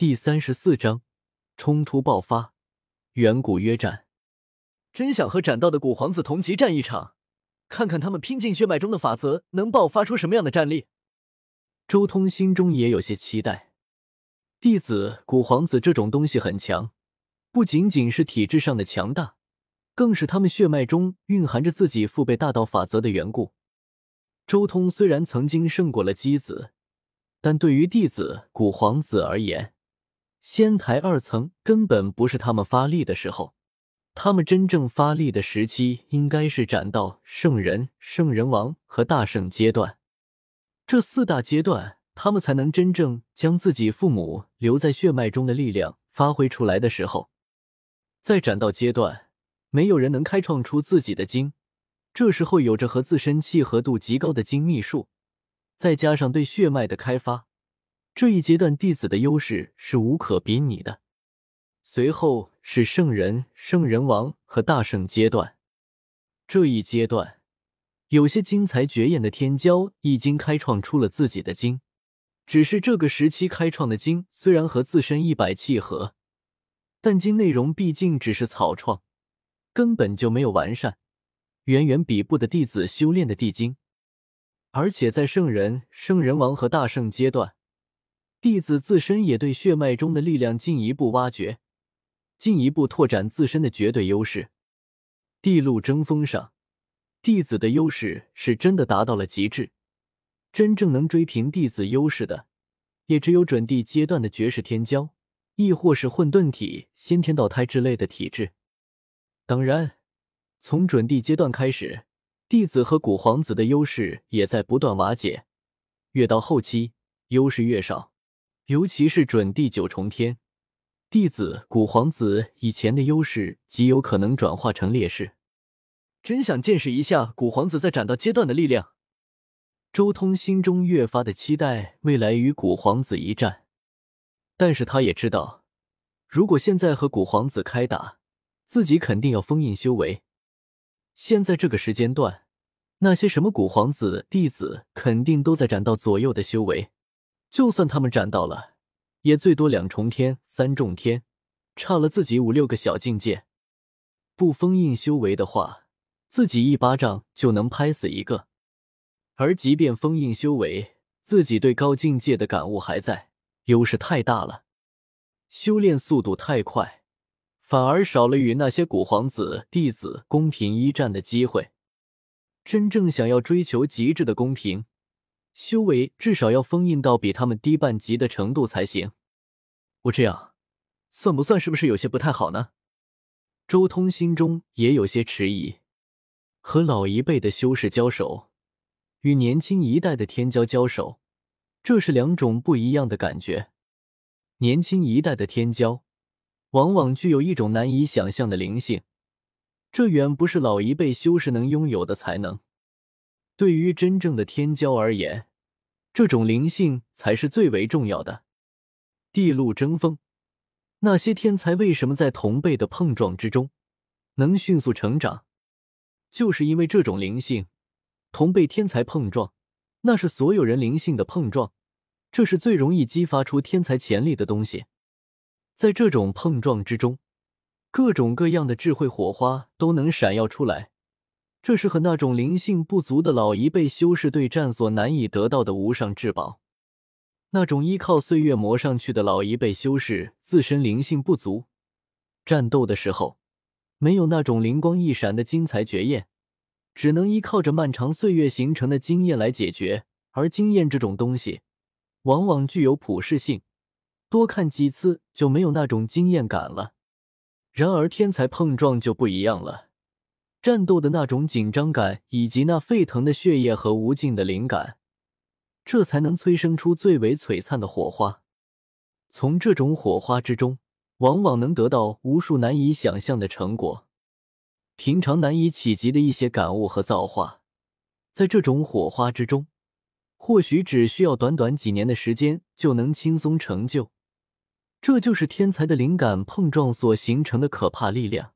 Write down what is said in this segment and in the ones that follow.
第三十四章冲突爆发，远古约战。真想和斩道的古皇子同级战一场，看看他们拼尽血脉中的法则能爆发出什么样的战力。周通心中也有些期待。弟子古皇子这种东西很强，不仅仅是体质上的强大，更是他们血脉中蕴含着自己父辈大道法则的缘故。周通虽然曾经胜过了姬子，但对于弟子古皇子而言，仙台二层根本不是他们发力的时候，他们真正发力的时期应该是斩道圣人、圣人王和大圣阶段。这四大阶段，他们才能真正将自己父母留在血脉中的力量发挥出来的时候。在斩道阶段，没有人能开创出自己的经，这时候有着和自身契合度极高的精密术，再加上对血脉的开发。这一阶段弟子的优势是无可比拟的。随后是圣人、圣人王和大圣阶段。这一阶段，有些精彩绝艳的天骄已经开创出了自己的经，只是这个时期开创的经虽然和自身一百契合，但经内容毕竟只是草创，根本就没有完善，远远比不得弟子修炼的地经。而且在圣人、圣人王和大圣阶段。弟子自身也对血脉中的力量进一步挖掘，进一步拓展自身的绝对优势。地路争锋上，弟子的优势是真的达到了极致。真正能追平弟子优势的，也只有准地阶段的绝世天骄，亦或是混沌体、先天道胎之类的体质。当然，从准地阶段开始，弟子和古皇子的优势也在不断瓦解，越到后期，优势越少。尤其是准地九重天，弟子古皇子以前的优势极有可能转化成劣势。真想见识一下古皇子在斩道阶段的力量。周通心中越发的期待未来与古皇子一战，但是他也知道，如果现在和古皇子开打，自己肯定要封印修为。现在这个时间段，那些什么古皇子弟子肯定都在斩道左右的修为。就算他们斩到了，也最多两重天、三重天，差了自己五六个小境界。不封印修为的话，自己一巴掌就能拍死一个。而即便封印修为，自己对高境界的感悟还在，优势太大了，修炼速度太快，反而少了与那些古皇子弟子公平一战的机会。真正想要追求极致的公平。修为至少要封印到比他们低半级的程度才行。我这样，算不算是不是有些不太好呢？周通心中也有些迟疑。和老一辈的修士交手，与年轻一代的天骄交手，这是两种不一样的感觉。年轻一代的天骄，往往具有一种难以想象的灵性，这远不是老一辈修士能拥有的才能。对于真正的天骄而言，这种灵性才是最为重要的。地路争锋，那些天才为什么在同辈的碰撞之中能迅速成长？就是因为这种灵性。同辈天才碰撞，那是所有人灵性的碰撞，这是最容易激发出天才潜力的东西。在这种碰撞之中，各种各样的智慧火花都能闪耀出来。这是和那种灵性不足的老一辈修士对战所难以得到的无上至宝。那种依靠岁月磨上去的老一辈修士自身灵性不足，战斗的时候没有那种灵光一闪的精彩绝艳，只能依靠着漫长岁月形成的经验来解决。而经验这种东西，往往具有普适性，多看几次就没有那种经验感了。然而天才碰撞就不一样了。战斗的那种紧张感，以及那沸腾的血液和无尽的灵感，这才能催生出最为璀璨的火花。从这种火花之中，往往能得到无数难以想象的成果，平常难以企及的一些感悟和造化，在这种火花之中，或许只需要短短几年的时间就能轻松成就。这就是天才的灵感碰撞所形成的可怕力量。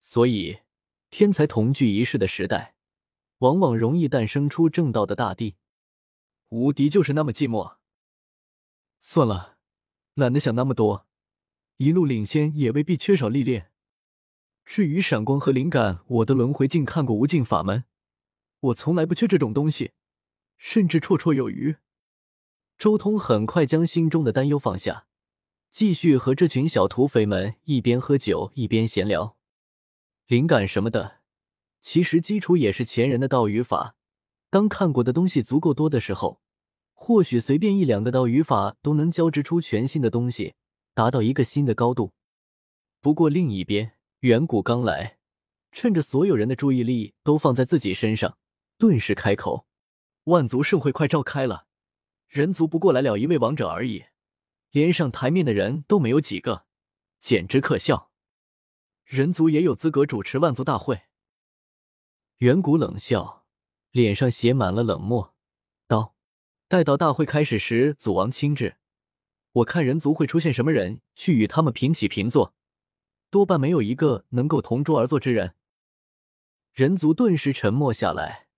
所以。天才同聚一室的时代，往往容易诞生出正道的大帝。无敌就是那么寂寞。算了，懒得想那么多，一路领先也未必缺少历练。至于闪光和灵感，我的轮回镜看过无尽法门，我从来不缺这种东西，甚至绰绰有余。周通很快将心中的担忧放下，继续和这群小土匪们一边喝酒一边闲聊。灵感什么的，其实基础也是前人的道语法。当看过的东西足够多的时候，或许随便一两个道语法都能交织出全新的东西，达到一个新的高度。不过另一边，远古刚来，趁着所有人的注意力都放在自己身上，顿时开口：“万族盛会快召开了。”人族不过来了一位王者而已，连上台面的人都没有几个，简直可笑。人族也有资格主持万族大会。远古冷笑，脸上写满了冷漠，道：“待到大会开始时，祖王亲至，我看人族会出现什么人去与他们平起平坐，多半没有一个能够同桌而坐之人。”人族顿时沉默下来，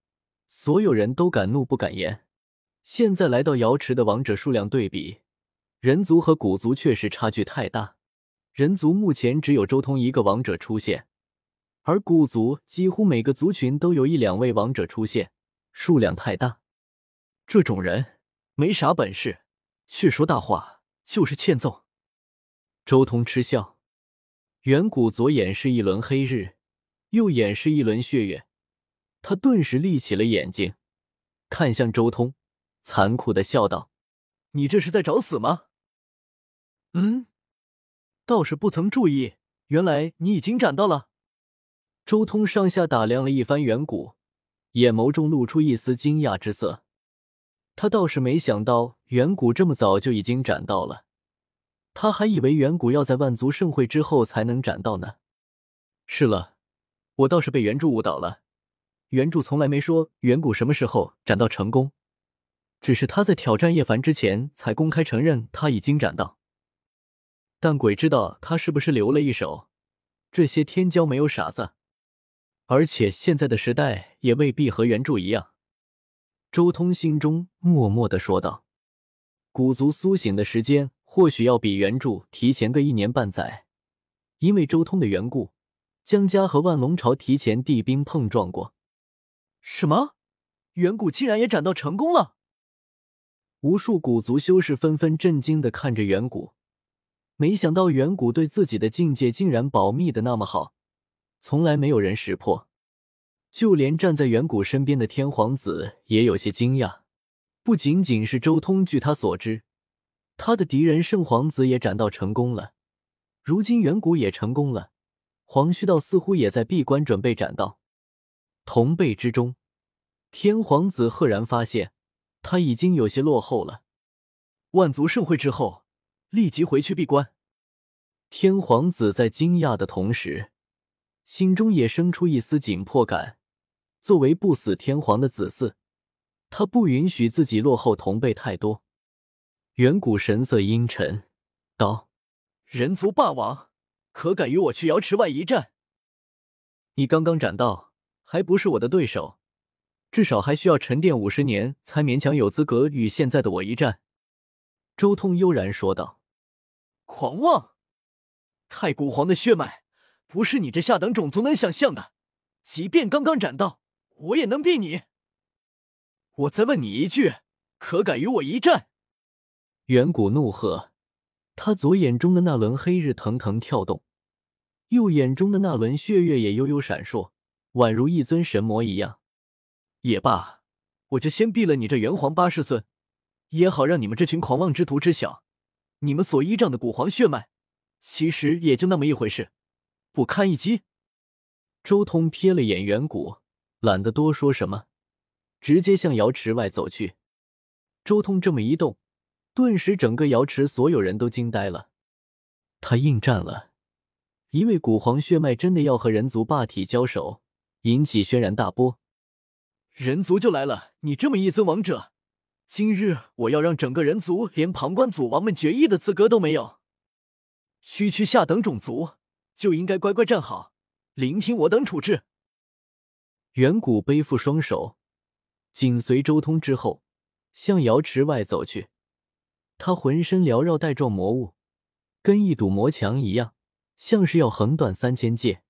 所有人都敢怒不敢言。现在来到瑶池的王者数量对比，人族和古族确实差距太大。人族目前只有周通一个王者出现，而古族几乎每个族群都有一两位王者出现，数量太大。这种人没啥本事，却说大话，就是欠揍。周通嗤笑，远古左眼是一轮黑日，右眼是一轮血月，他顿时立起了眼睛，看向周通。残酷的笑道：“你这是在找死吗？”“嗯，倒是不曾注意，原来你已经斩到了。”周通上下打量了一番远古，眼眸中露出一丝惊讶之色。他倒是没想到远古这么早就已经斩到了，他还以为远古要在万族盛会之后才能斩到呢。是了，我倒是被原著误导了，原著从来没说远古什么时候斩到成功。只是他在挑战叶凡之前才公开承认他已经斩到，但鬼知道他是不是留了一手。这些天骄没有傻子，而且现在的时代也未必和原著一样。周通心中默默的说道：“古族苏醒的时间或许要比原著提前个一年半载，因为周通的缘故，江家和万龙朝提前地兵碰撞过。什么？远古竟然也斩到成功了？”无数古族修士纷纷震惊的看着远古，没想到远古对自己的境界竟然保密的那么好，从来没有人识破。就连站在远古身边的天皇子也有些惊讶。不仅仅是周通，据他所知，他的敌人圣皇子也斩到成功了。如今远古也成功了，黄须道似乎也在闭关准备斩道。同辈之中，天皇子赫然发现。他已经有些落后了。万族盛会之后，立即回去闭关。天皇子在惊讶的同时，心中也生出一丝紧迫感。作为不死天皇的子嗣，他不允许自己落后同辈太多。远古神色阴沉道：“人族霸王，可敢与我去瑶池外一战？你刚刚斩道，还不是我的对手。”至少还需要沉淀五十年，才勉强有资格与现在的我一战。”周通悠然说道。“狂妄！太古皇的血脉不是你这下等种族能想象的。即便刚刚斩到，我也能毙你。我再问你一句，可敢与我一战？”远古怒喝，他左眼中的那轮黑日腾腾跳动，右眼中的那轮血月也悠悠闪烁，宛如一尊神魔一样。也罢，我就先毙了你这元皇八世孙，也好让你们这群狂妄之徒知晓，你们所依仗的古皇血脉，其实也就那么一回事，不堪一击。周通瞥了眼远古，懒得多说什么，直接向瑶池外走去。周通这么一动，顿时整个瑶池所有人都惊呆了。他应战了，一位古皇血脉真的要和人族霸体交手，引起轩然大波。人族就来了！你这么一尊王者，今日我要让整个人族连旁观祖王们决议的资格都没有。区区下等种族就应该乖乖站好，聆听我等处置。远古背负双手，紧随周通之后，向瑶池外走去。他浑身缭绕带状魔物，跟一堵魔墙一样，像是要横断三千界。